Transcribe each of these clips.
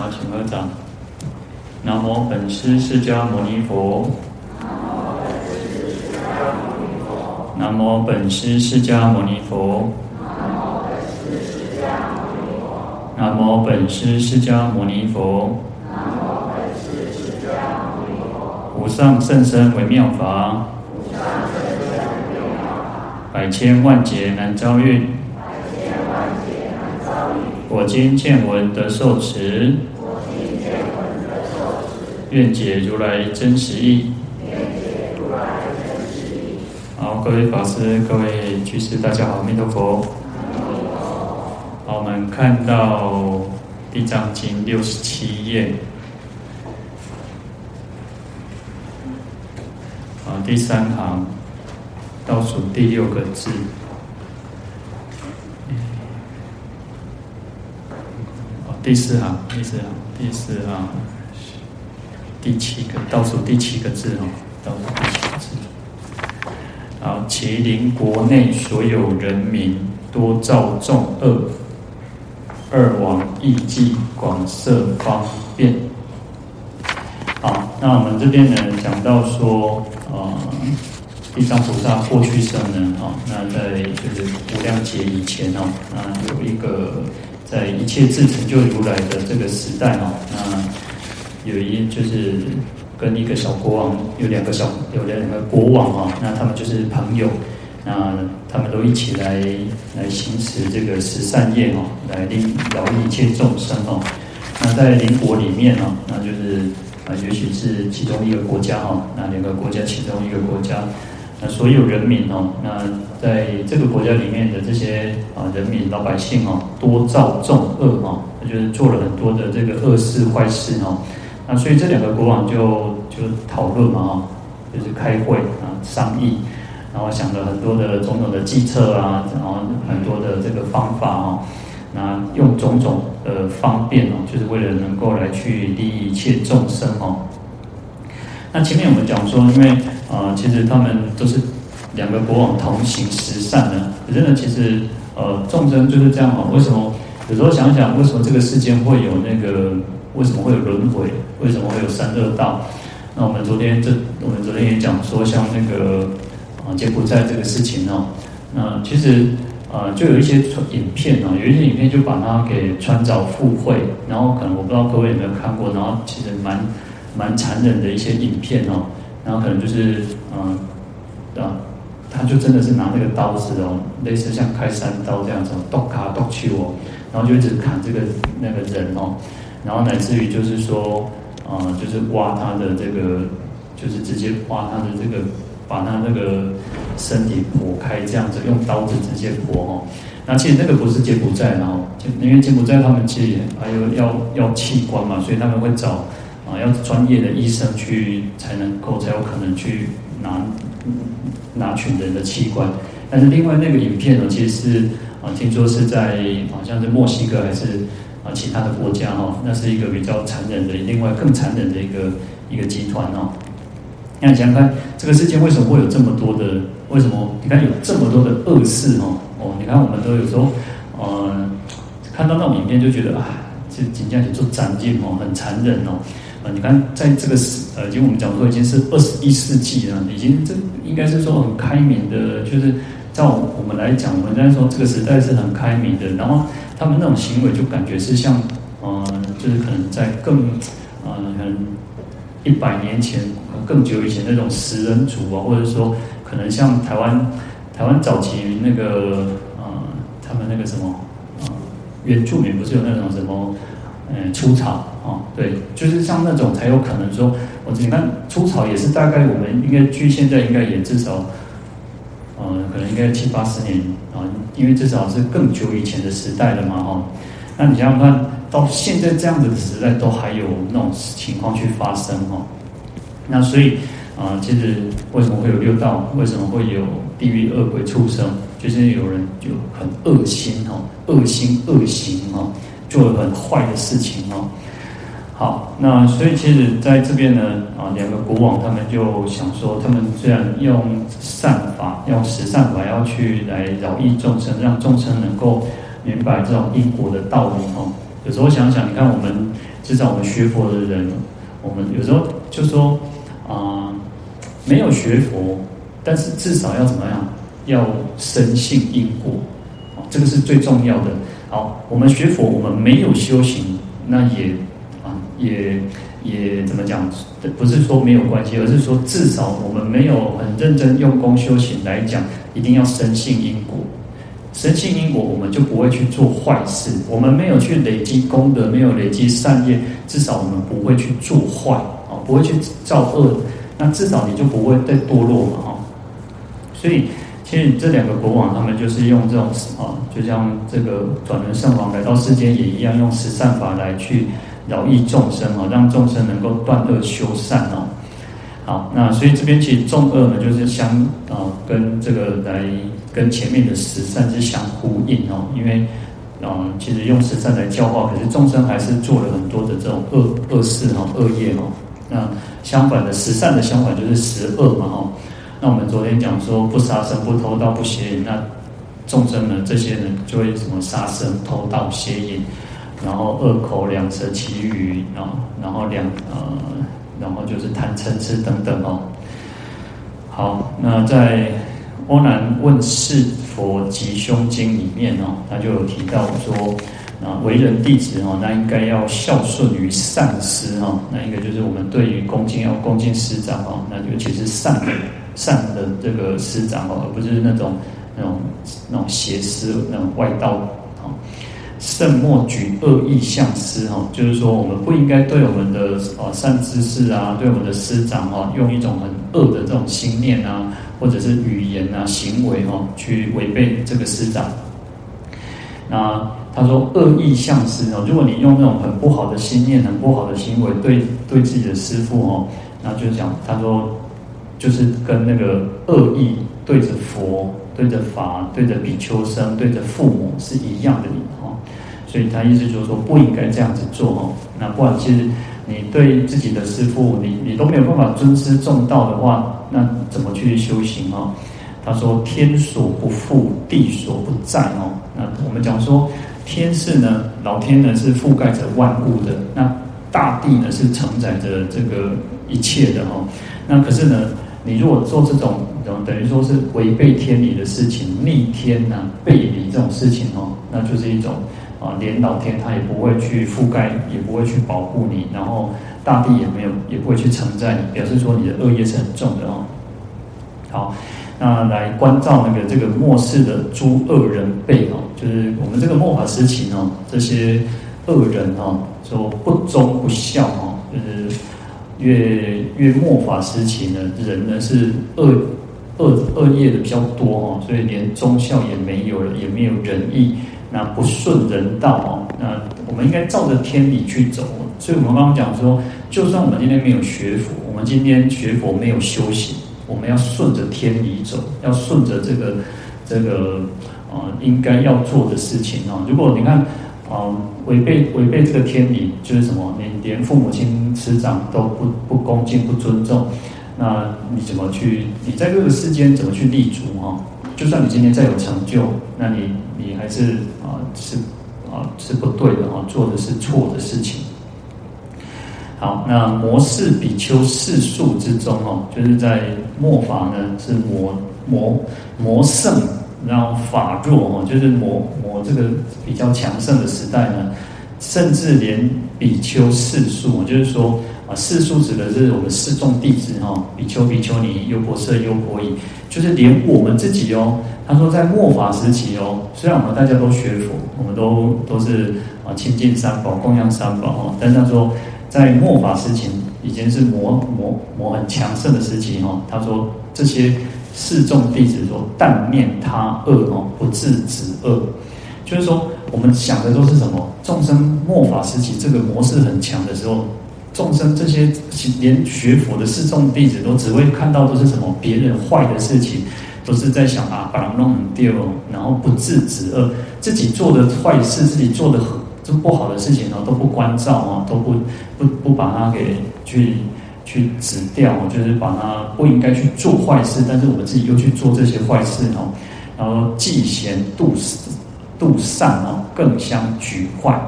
好，请合掌。南无本师释迦牟尼佛。南无本师释迦牟尼佛。南无本师释迦牟尼佛。无上甚深微妙法。百千万劫难遭遇。我今见闻得受持。愿解如来真实义。好，各位法师、各位居士，大家好，阿弥陀佛。好，我们看到《地藏经》六十七页，啊，第三行倒数第六个字。第四行，第四行，第四行。第七个倒数第七个字哦，倒数第七个字。好，麒麟国内所有人民多造众恶，二往艺伎广设方便。好，那我们这边呢讲到说，呃，地藏菩萨过去生呢，哦，那在就是无量劫以前哦，那有一个在一切自成就如来的这个时代哦，那。有一就是跟一个小国王，有两个小有两个国王啊，那他们就是朋友，那他们都一起来来行持这个十善业哦，来利饶益一切众生哦。那在邻国里面呢，那就是啊，也许是其中一个国家哈，那两个国家其中一个国家，那所有人民哦，那在这个国家里面的这些啊人民老百姓哦，多造众恶哦，就是做了很多的这个恶事坏事哦。那所以这两个国王就就讨论嘛，哈，就是开会啊，商议，然后想了很多的种种的计策啊，然后很多的这个方法啊，那用种种的方便哦，就是为了能够来去利益一切众生哦。那前面我们讲说，因为啊，其实他们都是两个国王同行十善的，可是呢，其实呃，众生就是这样哦。为什么？有时候想想，为什么这个世间会有那个？为什么会有轮回？为什么会有三恶道？那我们昨天这，我们昨天也讲说，像那个啊柬埔寨这个事情哦，那其实啊就有一些影片哦，有一些影片就把它给穿凿附会，然后可能我不知道各位有没有看过，然后其实蛮蛮残忍的一些影片哦，然后可能就是嗯啊，他就真的是拿那个刀子哦，类似像开山刀这样子，剁卡剁去哦，然后就一直砍这个那个人哦。然后乃至于就是说，啊、呃，就是挖他的这个，就是直接挖他的这个，把他那个身体剖开，这样子用刀子直接剖哦。那其实那个不是柬埔寨，然后因为柬埔寨他们其实还有要要器官嘛，所以他们会找啊、要专业的医生去才能够才有可能去拿拿取人的器官。但是另外那个影片呢，其实是啊、听说是在好像是墨西哥还是。啊，其他的国家哈，那是一个比较残忍的，另外更残忍的一个一个集团哦。那你想想看，这个世界为什么会有这么多的？为什么你看有这么多的恶事哦？哦，你看我们都有时候，呃，看到那种影片就觉得啊，这紧接着做斩尽哦，很残忍哦。啊，你看在这个时，呃，已经我们讲说已经是二十一世纪了，已经这应该是说很开明的，就是照我们来讲，我们在说这个时代是很开明的，然后。他们那种行为就感觉是像，呃，就是可能在更，呃，可能一百年前、更久以前那种食人族啊，或者说可能像台湾，台湾早期那个，呃，他们那个什么，呃，原住民不是有那种什么，呃，出草啊，对，就是像那种才有可能说，我你看出草也是大概我们应该距现在应该也至少。呃，可能应该七八十年啊，因为至少是更久以前的时代了嘛，哈。那你想想看，到现在这样子的时代，都还有那种情况去发生，哈。那所以啊，其实为什么会有六道？为什么会有地狱、恶鬼、畜生？就是有人就很恶心，哈，恶心恶行，哈，做了很坏的事情，哈。好，那所以其实在这边呢，啊，两个国王他们就想说，他们虽然用善法，用十善法要去来饶益众生，让众生能够明白这种因果的道理哦。有时候想想，你看我们至少我们学佛的人，我们有时候就说啊、没有学佛，但是至少要怎么样？要深信因果，这个是最重要的。好，我们学佛，我们没有修行，那也，也也怎么讲？不是说没有关系，而是说至少我们没有很认真用功修行来讲，一定要深信因果。深信因果，我们就不会去做坏事。我们没有去累积功德，没有累积善业，至少我们不会去做坏啊，不会去造恶。那至少你就不会再堕落嘛，哈。所以，其实这两个国王，他们就是用这种啊，就像这个转轮圣王来到世间也一样，用十善法来去饶益众生哦，让众生能够断恶修善哦。好，那所以这边其实众恶呢，就是相啊，跟这个来。跟前面的十善是相呼应哦，因为，嗯，其实用十善来教化，可是众生还是做了很多的这种恶恶事哈、恶业哈。那相反的十善的相反就是十恶嘛哈。那我们昨天讲说不杀生、不偷盗、不邪淫，那众生呢，这些人就会什么杀生、偷盗、邪淫，然后恶口两舌綺语，啊然后两呃，然后就是贪嗔痴等等哦。好，那在。阿难问世佛吉凶经里面哦，他就有提到说，啊，为人弟子哦，那应该要孝顺于上师哈，那一个就是我们对于恭敬要恭敬师长哦，那尤其是善善的这个师长哦，而不是那种那种那种邪师那种外道。慎莫举恶意相师哈，就是说我们不应该对我们的啊善知识啊，对我们的师长哈，用一种很恶的这种心念啊。或者是语言啊、行为哈，去违背这个师长。那他说恶意相师哦，如果你用那种很不好的心念、很不好的行为对对自己的师父哦，那就讲他说就是跟那个恶意对着佛、对着法、对着比丘僧、对着父母是一样的哈。所以他意思就是说不应该这样子做哦。那不然其实你对自己的师父，你你都没有办法尊师重道的话。那怎么去修行哦？他说：“天所不覆，地所不占哦。”那我们讲说，天是呢，老天呢是覆盖着万物的，那大地呢是承载着这个一切的哦。那可是呢，你如果做这种等于说是违背天理的事情，逆天呐、背离这种事情哦，那就是一种啊，连老天他也不会去覆盖，也不会去保护你，然后。大地也没有，也不会去承载你，表示说你的恶业是很重的哦。好，那来关照那个这个末世的诸恶人辈哦，就是我们这个末法时期哦，这些恶人哦，说不忠不孝哦，就是越越末法时期呢，人呢是恶恶恶业的比较多哦，所以连忠孝也没有了，也没有仁义，那不顺人道哦，那我们应该照着天理去走。所以我们刚刚讲说，就算我们今天没有学佛，我们今天学佛没有修行，我们要顺着天理走，要顺着这个这个啊、应该要做的事情啊。如果你看啊违背违背这个天理，就是什么？你连父母亲师长都不不恭敬不尊重，那你怎么去？你在这个世间怎么去立足啊？就算你今天再有成就，那你你还是啊是啊是不对的啊，做的是错的事情。好，那魔世比丘世数之中哦，就是在末法呢，是魔魔魔盛，然后法弱哦，就是魔魔这个比较强盛的时代呢，甚至连比丘世数，就是说啊，世数指的是我们四众弟子哈，比丘、比丘尼、优婆塞、优婆夷，就是连我们自己哦，他说在末法时期哦，虽然我们大家都学佛，我们都都是啊亲近三宝、供养三宝哦，但是他说。在末法时期，已经是魔魔魔很强盛的时期哈。他说这些四众弟子说，但念他恶哦，不自止恶，就是说我们想的都是什么？众生末法时期这个魔势很强的时候，众生这些连学佛的四众弟子都只会看到都是什么？别人坏的事情，都是在想啊，把人弄很丢，然后不自止恶，自己做的坏事，自己做的很。不好的事情呢，都不关照啊，都不不不把它给去去止掉，就是把它不应该去做坏事，但是我们自己又去做这些坏事哦，然后嫉贤妒妒善哦，更相举坏，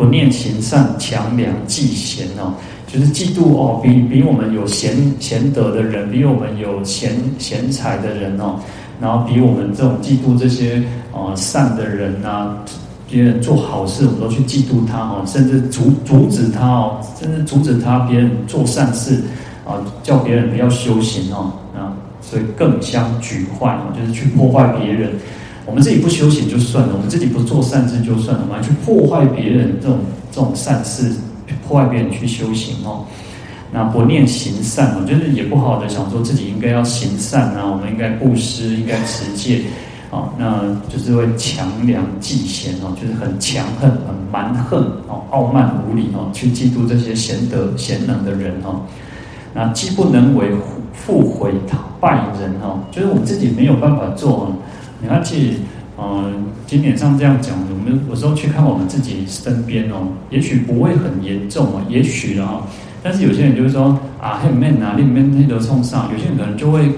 不念行善，强梁济贤哦，就是嫉妒哦，比比我们有贤贤德的人，比我们有贤贤才的人哦，然后比我们这种嫉妒这些呃善的人呐、别人做好事，我们都去嫉妒他哦，甚至阻阻止他哦，甚至阻止他别人做善事啊，叫别人不要修行哦，啊，所以更相举坏哦，就是去破坏别人。我们自己不修行就算了，我们自己不做善事就算了，我们还去破坏别人这种这种善事，破坏别人去修行哦。那不念行善哦，就是也不好的想说自己应该要行善啊，我们应该布施，应该持戒啊，那就是会强梁济贤哦，就是很强横、很蛮横哦，傲慢无礼哦，去嫉妒这些贤德贤能的人哦。那既不能为，复毁败人哦，就是我们自己没有办法做哦。你看，其实，嗯，经典上这样讲，我们有时候去看我们自己身边哦，也许不会很严重啊，也许啊，但是有些人就是说啊，很闷啊，里面那都冲上，有些人可能就会，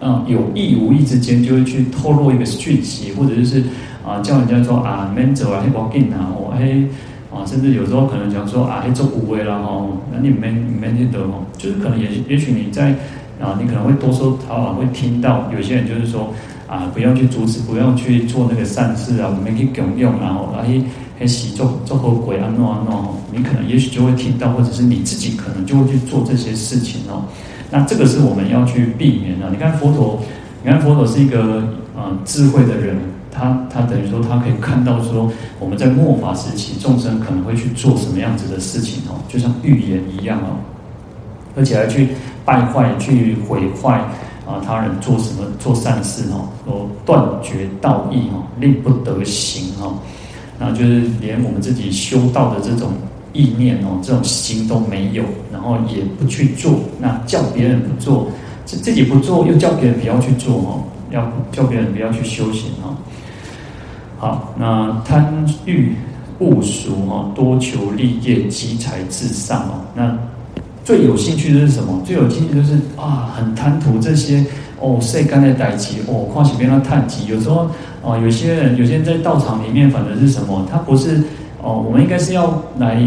嗯，有意无意之间就会去透露一个讯息，或者就是啊，叫人家说啊，闷走啊，黑包劲啊，我黑啊，甚至有时候可能讲说啊，黑做无为了哈，那你闷你闷那得哦，就是可能也也许你在啊，你可能会多说少少会听到有些人就是说。啊，不要去阻止，不要去做那个善事啊，我们可以供用，然后啊，嘿，嘿，洗做做好鬼啊，弄啊弄，你可能也许就会听到，或者是你自己可能就会去做这些事情哦。那这个是我们要去避免的。你看佛陀，你看佛陀是一个啊、智慧的人，他他等于说他可以看到说我们在末法时期众生可能会去做什么样子的事情哦，就像预言一样哦，而且还去败坏、去毁坏。啊，他人做什么做善事哦，都断绝道义哦，令不得行哦，那就是连我们自己修道的这种意念哦，这种心都没有，然后也不去做，那叫别人不做，自自己不做，又叫别人不要去做哦，要叫别人不要去修行哦。好，那贪欲恶俗哦，多求利业，积财至上哦，那。最有兴趣的是什么？最有兴趣就是啊，很贪图这些哦，晒干的傣旗哦，况且别人叹气。有时候哦，有些人，有些人在道场里面，反正是什么？他不是哦，我们应该是要来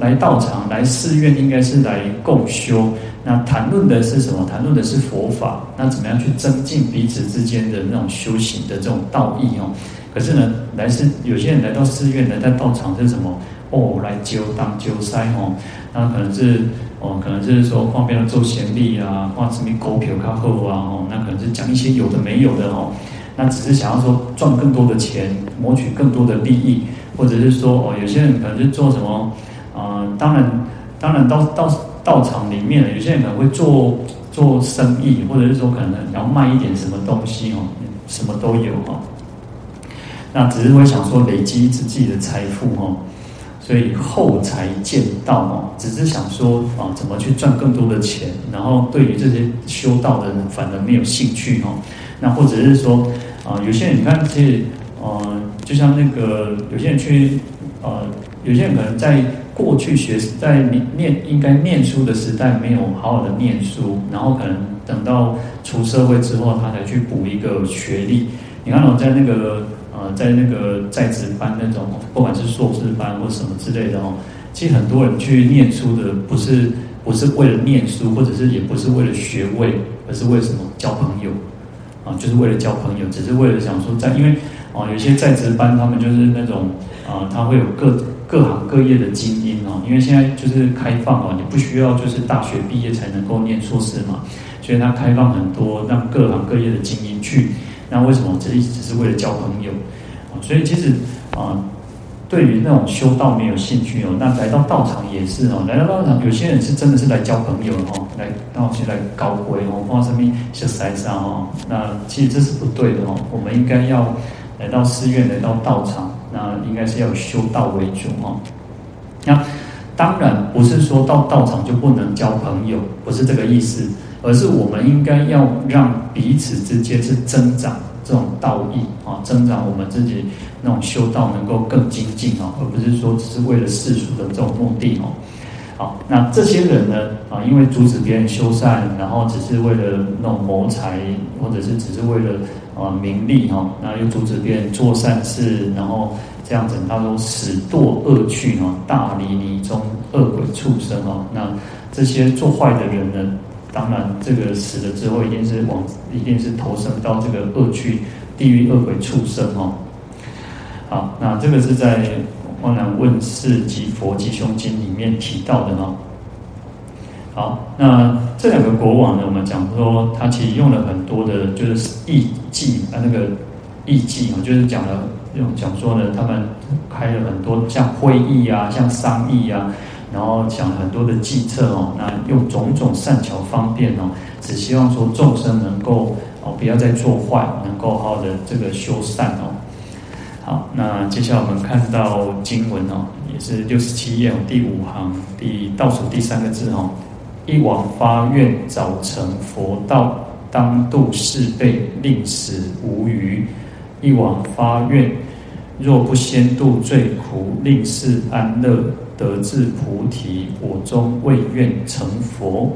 来道场、来寺院，应该是来共修。那谈论的是什么？谈论的是佛法。那怎么样去增进彼此之间的那种修行的这种道义哦？可是呢，来是有些人来到寺院，来到道场是什么？哦，来揪当揪塞哦，那可能是。哦，可能就是说旁边的做贤力啊，或什么狗票靠后啊，哦，那可能是讲一些有的没有的哦，那只是想要说赚更多的钱，谋取更多的利益，或者是说哦，有些人可能是做什么，呃，当然，当然到到道场里面，有些人可能会做做生意，或者是说可能要卖一点什么东西哦，什么都有哦，那只是会想说累积自己的财富哦。所以后才见到哦，只是想说啊，怎么去赚更多的钱，然后对于这些修道的人反而没有兴趣哦。那或者是说啊，有些人你看，其实呃，就像那个有些人去呃，有些人可能在过去学在念应该念书的时代没有好好的念书，然后可能等到出社会之后，他才去补一个学历。你看我在那个。在那个在职班那种，不管是硕士班或什么之类的哦，其实很多人去念书的，不是不是为了念书，或者是也不是为了学位，而是为什么交朋友啊？就是为了交朋友，只是为了想说在，因为啊，有些在职班他们就是那种啊，他会有各各行各业的精英哦，因为现在就是开放哦，你不需要就是大学毕业才能够念硕士嘛，所以他开放很多让各行各业的精英去。那为什么这一直只是为了交朋友？所以其实啊，对于那种修道没有兴趣哦，那来到道场也是哦，来到道场，有些人是真的是来交朋友哦，来到去来搞鬼哦，放生命小塞上哦。那其实这是不对的哦，我们应该要来到寺院，来到道场，那应该是要修道为主哦。那当然不是说到道场就不能交朋友，不是这个意思。而是我们应该要让彼此之间是增长这种道义啊，增长我们自己那种修道能够更精进啊，而不是说只是为了世俗的这种目的哦。好，那这些人呢啊，因为阻止别人修善，然后只是为了那种谋财，或者是只是为了啊名利哈，那又阻止别人做善事，然后这样子，他说使堕恶趣哦，大离泥中恶鬼畜生哦，那这些做坏的人呢，当然这个死了之后一定是往，一定是投生到这个恶趣地狱恶鬼畜生哦。好，那这个是在《阿难问事及佛吉凶经》里面提到的哦。好，那这两个国王呢，我们讲说他其实用了很多的，就是艺伎啊，那个艺伎啊，就是讲了。用讲说呢，他们开了很多像会议啊，像商议啊，然后讲很多的计策哦，那用种种善巧方便哦，只希望说众生能够哦不要再做坏，能够好好的这个修善哦。好，那接下来我们看到经文哦，也是六十七页第五行第倒数第三个字哦，一往发愿早成佛道，当度四辈，令死无余。一往发愿，若不先度最苦，令世安乐，得至菩提，我终未愿成佛。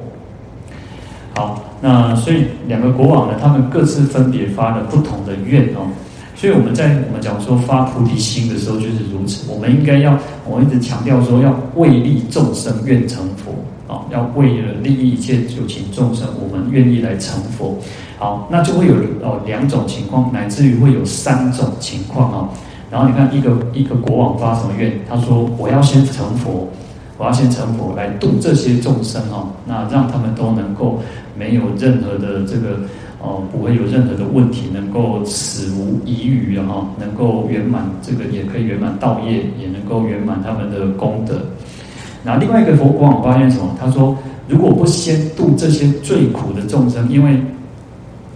好，那所以两个国王呢，他们各自分别发了不同的愿哦。所以我们在我们讲说发菩提心的时候就是如此。我们应该要，我一直强调说要为利众生愿成佛啊，要为了利益一切有情众生，我们愿意来成佛。好，那就会有哦两种情况，乃至于会有三种情况哦。然后你看一个一个国王发什么愿？他说：“我要先成佛，我要先成佛来度这些众生哦，那让他们都能够没有任何的这个哦，不会有任何的问题，能够死无遗余哈，能够圆满这个也可以圆满道业，也能够圆满他们的功德。那另外一个国国王发愿什么？他说：如果不先度这些最苦的众生，因为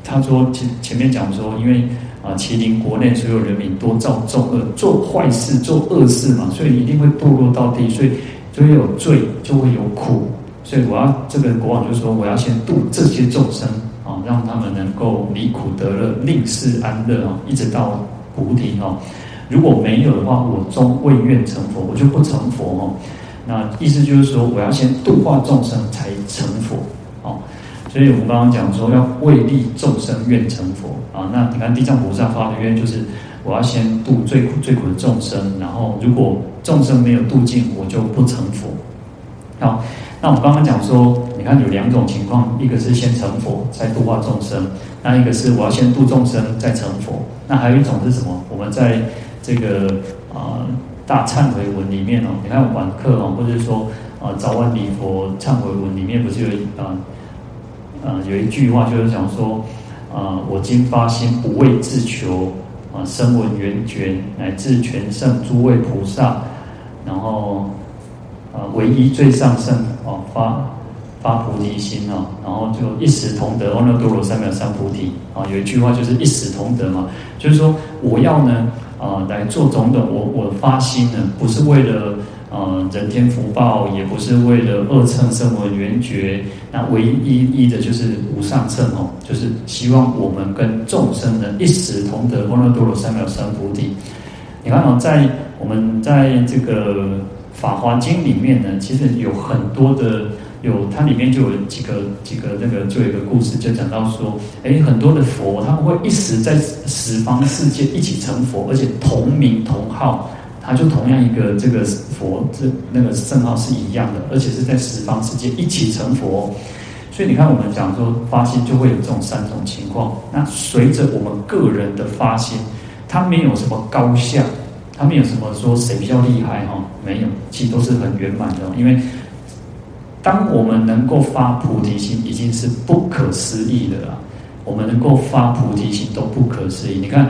他说前前面讲说，因为啊，麒麟国内所有人民多造众恶，做坏事、做恶事嘛，所以一定会堕落到地，所以就会有罪，就会有苦。所以我要这个国王就说，我要先度这些众生啊，让他们能够离苦得乐，令世安乐啊，一直到菩提哦。如果没有的话，我终未愿成佛，我就不成佛哦。那意思就是说，我要先度化众生才成佛。所以我们刚刚讲说要为利众生愿成佛啊，那你看地藏菩萨发的愿就是我要先度最苦最苦的众生，然后如果众生没有度尽，我就不成佛。好，那我们刚刚讲说，你看有两种情况，一个是先成佛再度化众生，那一个是我要先度众生再成佛。那还有一种是什么？我们在这个啊大忏悔文里面哦，你看晚课哦，或者说啊早晚礼佛忏悔文里面不是有啊？呃，有一句话就是讲说，呃，我今发心不为自求，啊、呃，声闻缘觉乃至全圣诸位菩萨，然后，呃，唯一最上圣哦，发发菩提心哦，然后就一时同得阿耨多罗三藐三菩提啊。有一句话就是一时同得嘛，就是说我要呢，啊、来做种种，我我发心呢，不是为了。呃，人天福报也不是为了二乘声闻缘觉，那唯一一的就是无上乘哦，就是希望我们跟众生呢一时同得阿耨多罗三藐三菩提。你看哦，在我们在这个《法华经》里面呢，其实有很多的，有它里面就有几个几个那个就有一个故事，就讲到说，哎，很多的佛他们会一时在十方世界一起成佛，而且同名同号。他就同样一个这个佛，这那个圣号是一样的，而且是在十方世界一起成佛。所以你看，我们讲说发心就会有这种三种情况。那随着我们个人的发心，它没有什么高下，它没有什么说谁比较厉害哈，没有，其实都是很圆满的。因为当我们能够发菩提心，已经是不可思议的了。我们能够发菩提心都不可思议。你看。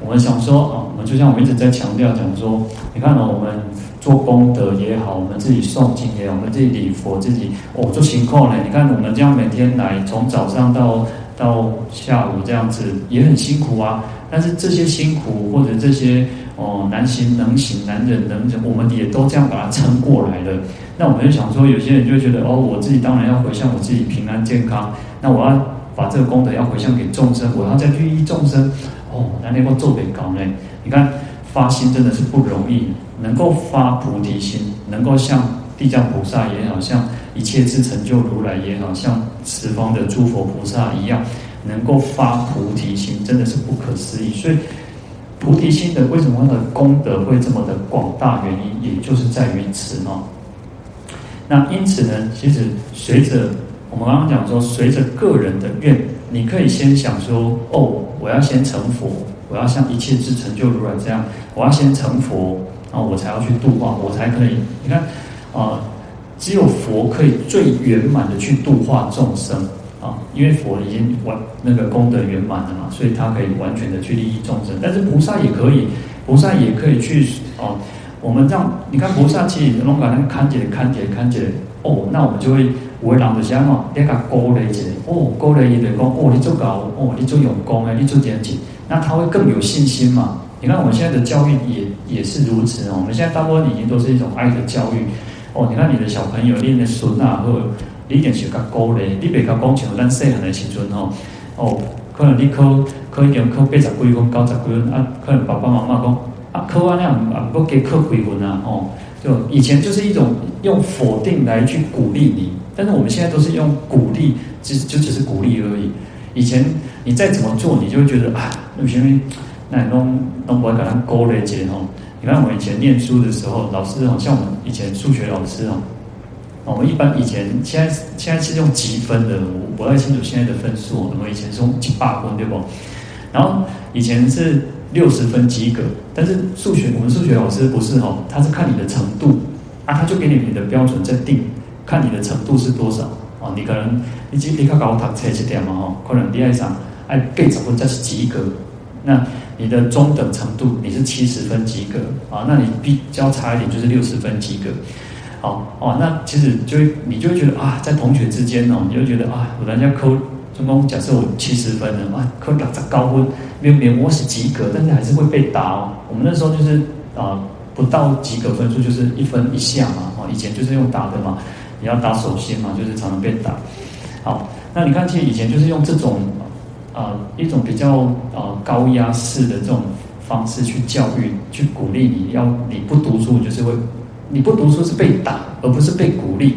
我们想说啊，我们就像我们一直在强调讲说，你看哦，我们做功德也好，我们自己诵经也好，我们自己礼佛，自己哦做行空呢。你看我们这样每天来，从早上到到下午这样子，也很辛苦啊。但是这些辛苦或者这些哦难行能行难忍能忍，我们也都这样把它撑过来了。那我们就想说，有些人就觉得哦，我自己当然要回向我自己平安健康，那我要把这个功德要回向给众生，我要再利益众生。哦，那那个做得高呢？你看发心真的是不容易，能够发菩提心，能够像地藏菩萨也好，像一切智成就如来也好，像十方的诸佛菩萨一样，能够发菩提心，真的是不可思议。所以菩提心的为什么它的功德会这么的广大？原因也就是在于此哦。那因此呢，其实随着我们刚刚讲说，随着个人的愿，你可以先想说，哦，我要先成佛，我要像一切之成就如来这样，我要先成佛，然后我才要去度化，我才可以。你看，啊，只有佛可以最圆满的去度化众生啊，因为佛已经完那个功德圆满了嘛，所以他可以完全的去利益众生。但是菩萨也可以，菩萨也可以去啊。我们这样，你看菩萨其实龙感恩看起来看起来看起来哦，那我们就会为人就想哦，你个鼓励一下哦，鼓励一点讲哦，你做高哦，你做用功哎，你做严谨，那他会更有信心嘛。你看我们现在的教育也也是如此哦，我们现在大部分已经都是一种爱的教育哦。你看你的小朋友，你的孙啊，或你一定是个鼓励，你别个讲像咱细汉的时阵哦哦，可能你考考一点考八十几分、九十几分啊，可能爸爸妈妈讲。啊，科啊那啊，不给课回文啊，哦，就以前就是一种用否定来去鼓励你，但是我们现在都是用鼓励，就就只是鼓励而已。以前你再怎么做，你就会觉得啊，那前面那弄弄不会给他勾了一截哦。你看我以前念书的时候，老师好像我们以前数学老师哦，我们一般以前现在现在是用积分的，我不太清楚现在的分数，我们以前是用八分对不？然后以前是。六十分及格，但是数学我们数学老师不是哦，他是看你的程度啊，他就给你你的标准在定，看你的程度是多少哦。你可能你你考高他才一点嘛哦，可能第二场哎给怎么这是及格，那你的中等程度你是七十分及格啊，那你比较差一点就是六十分及格，好哦，那其实就你就会觉得啊，在同学之间哦，你就觉得啊，我人家扣。成功，假设我七十分了，啊，可能打这高分，明明我是及格，但是还是会被打哦。我们那时候就是啊，不到及格分数就是一分一下嘛，哦，以前就是用打的嘛，你要打手心嘛，就是常常被打。好，那你看，其实以前就是用这种啊一种比较啊高压式的这种方式去教育，去鼓励你要你不读书就是会，你不读书是被打，而不是被鼓励。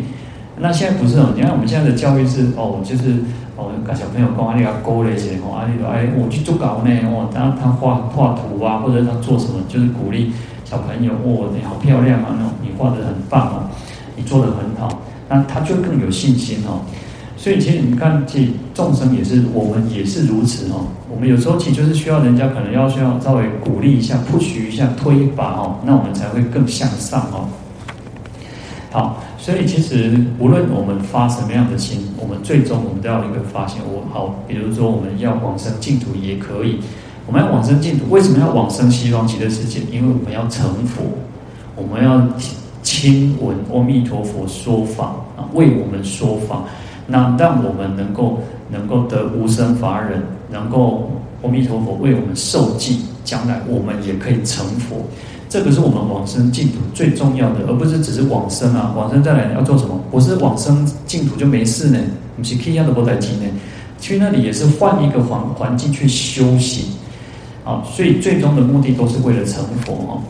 那现在不是哦，你看我们现在的教育是哦，就是。哦，小朋友讲啊，你要勾那些哦，啊，你说哎，我去做稿呢哦，当他画画图啊，或者他做什么，就是鼓励小朋友哦，你好漂亮啊，那种你画得很棒哦，你做得很好，那他就更有信心哦。所以其实你看，其实众生也是，我们也是如此哦。我们有时候其实就是需要人家可能要需要稍微鼓励一下，push 一下，推一把哦，那我们才会更向上哦。好。所以其实无论我们发什么样的心，我们最终我们都要一个发心。我好，比如说我们要往生净土也可以，我们要往生净土，为什么要往生西方极乐世界？因为我们要成佛，我们要亲闻阿弥陀佛说法啊，为我们说法，那让我们能够能够得无生法忍，能够阿弥陀佛为我们受记，将来我们也可以成佛。这个是我们往生净土最重要的，而不是只是往生啊！往生再来要做什么？不是往生净土就没事呢？不是去一样的不在机呢？去那里也是换一个环环境去修行啊！所以最终的目的都是为了成佛哦。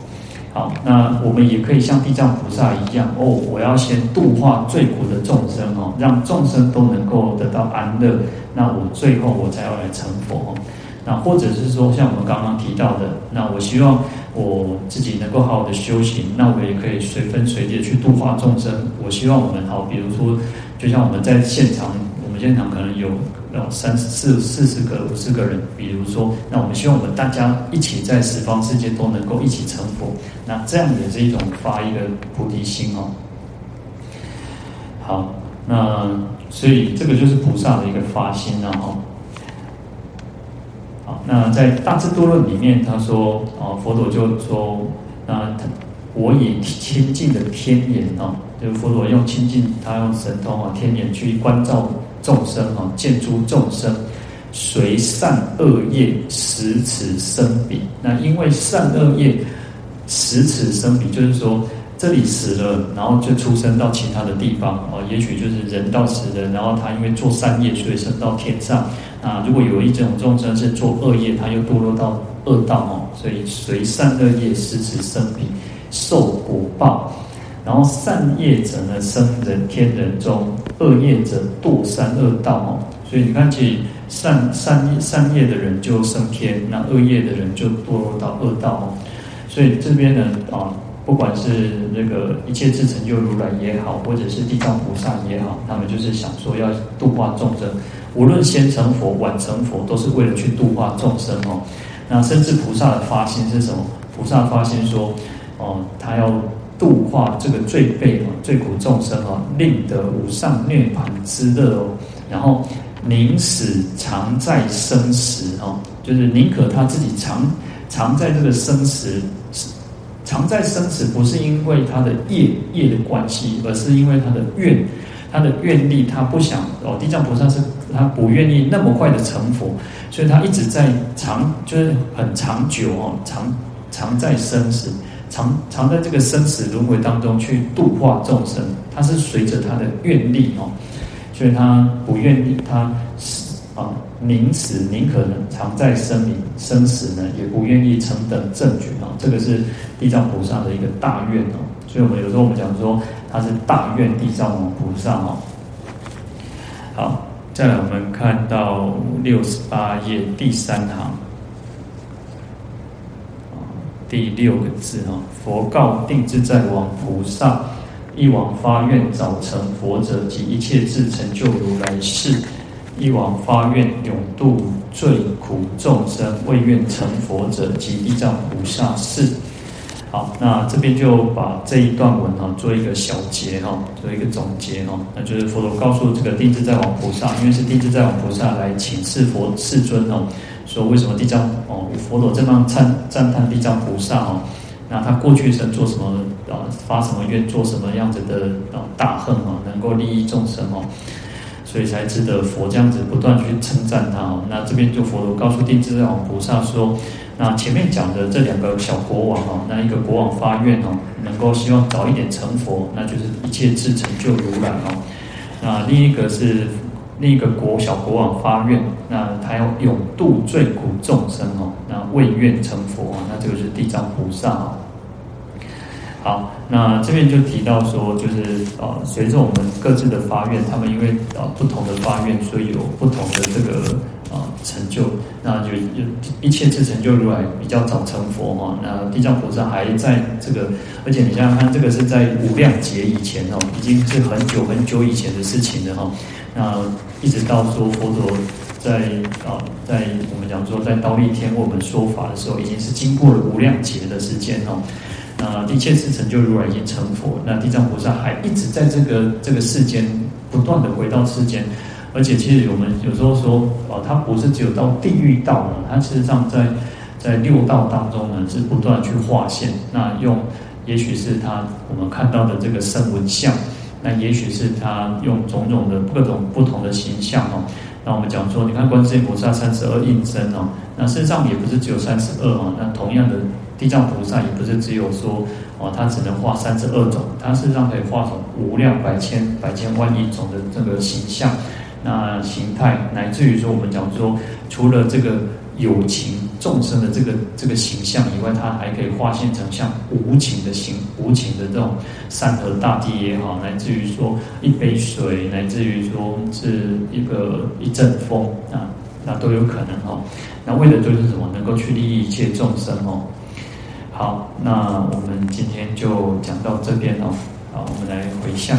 好，那我们也可以像地藏菩萨一样哦，我要先度化最苦的众生哦，让众生都能够得到安乐，那我最后我才要来成佛。那或者是说，像我们刚刚提到的，那我希望。我自己能够好好的修行，那我也可以随分随地去度化众生。我希望我们好，比如说，就像我们在现场，现场可能有三四四十个、五十个人，比如说，那我们希望我们大家一起在十方世界都能够一起成佛。那这样也是一种发一个菩提心哦。好，那所以这个就是菩萨的一个发心了哈。好那在大智度论里面，他说啊，佛陀就说，那我以清净的天眼啊，就是佛陀用清净，他用神通啊，天眼去观照众生啊，见诸众生随善恶业十此生彼。那因为善恶业十此生彼，就是说这里死了，然后就出生到其他的地方啊，也许就是人到死人，然后他因为做善业，所以升到天上。啊，如果有一种众生是做恶业，他又堕落到恶道哦，所以随善恶业十此生彼，受果报。然后善业者呢，生人天人中；恶业者堕三恶道哦。所以你看，其实善善善业的人就升天，那恶业的人就堕落到恶道哦。所以这边呢啊，不管是那个一切智成就如来也好，或者是地藏菩萨也好，他们就是想说要度化众生，无论先成佛晚成佛，都是为了去度化众生哦。那甚至菩萨的发心是什么？菩萨发心说哦，他要度化这个罪辈哦，罪苦众生哦，令得无上涅槃之乐哦，然后。宁死常在生死哦，就是宁可他自己常常在这个生死，常在生死，不是因为他的业业的关系，而是因为他的愿，他的愿力，他不想哦。地藏菩萨是他不愿意那么快的成佛，所以他一直在长，就是很长久哦，常常在生死，常常在这个生死轮回当中去度化众生，他是随着他的愿力哦。所以他不愿意，他死啊，宁死宁可能常在生命生死呢，也不愿意成等正觉啊。这个是地藏菩萨的一个大愿哦。所以我们有时候我们讲说他是大愿地藏王菩萨哦。好，再来我们看到六十八页第三行，第六个字哈，佛告定自在王菩萨。一王发愿早成佛者，及一切智成就如来是。一王发愿永度罪苦众生，未愿成佛者，及地藏菩萨是。好，那这边就把这一段文哈做一个小结哈，做一个总结哈。那就是佛陀告诉这个定制在王菩萨，因为是定制在王菩萨来请示佛世尊哦，说为什么地藏哦佛陀这么赞赞叹地藏菩萨哦。那他过去生做什么啊？发什么愿？做什么样子的啊大恨啊？能够利益众生哦，所以才值得佛这样子不断去称赞他哦。那这边就佛陀告诉定自在王菩萨说：那前面讲的这两个小国王哦，那一个国王发愿哦，能够希望早一点成佛，那就是一切智成就如来哦。那另一个是另一个国小国王发愿，那他要永度罪苦众生哦，那为愿成佛啊，那这个是地藏菩萨哦。好，那这边就提到说，就是啊，随着我们各自的发愿，他们因为啊不同的发愿，所以有不同的这个啊成就。那就就一切智成就如来比较早成佛嘛。那地藏菩萨还在这个，而且你想想看，这个是在无量劫以前哦，已经是很久很久以前的事情了哈。那一直到说佛陀在啊，在我们讲说在忉利天为我们说法的时候，已经是经过了无量劫的时间哦。那一切智成就如来已经成佛，那地藏菩萨还一直在这个这个世间不断的回到世间，而且其实我们有时候说，哦，他不是只有到地狱道了，他事实上在在六道当中呢是不断去划线，那用也许是他我们看到的这个声闻相，那也许是他用种种的各种不同的形象哦。那我们讲说，你看观世音菩萨三十二应身哦，那事实上也不是只有三十二哦，那同样的。地藏菩萨也不是只有说哦，他只能画三十二种，他事实上可以画成无量百千百千万亿种的这个形象，那形态乃至于说我们讲说，除了这个有情众生的这个这个形象以外，它还可以化现成像无情的形无情的这种山河大地也好，乃至于说一杯水，乃至于说是一个一阵风啊，那都有可能哦。那为的就是什么？能够去利益一切众生哦。好，那我们今天就讲到这边哦。好，我们来回向。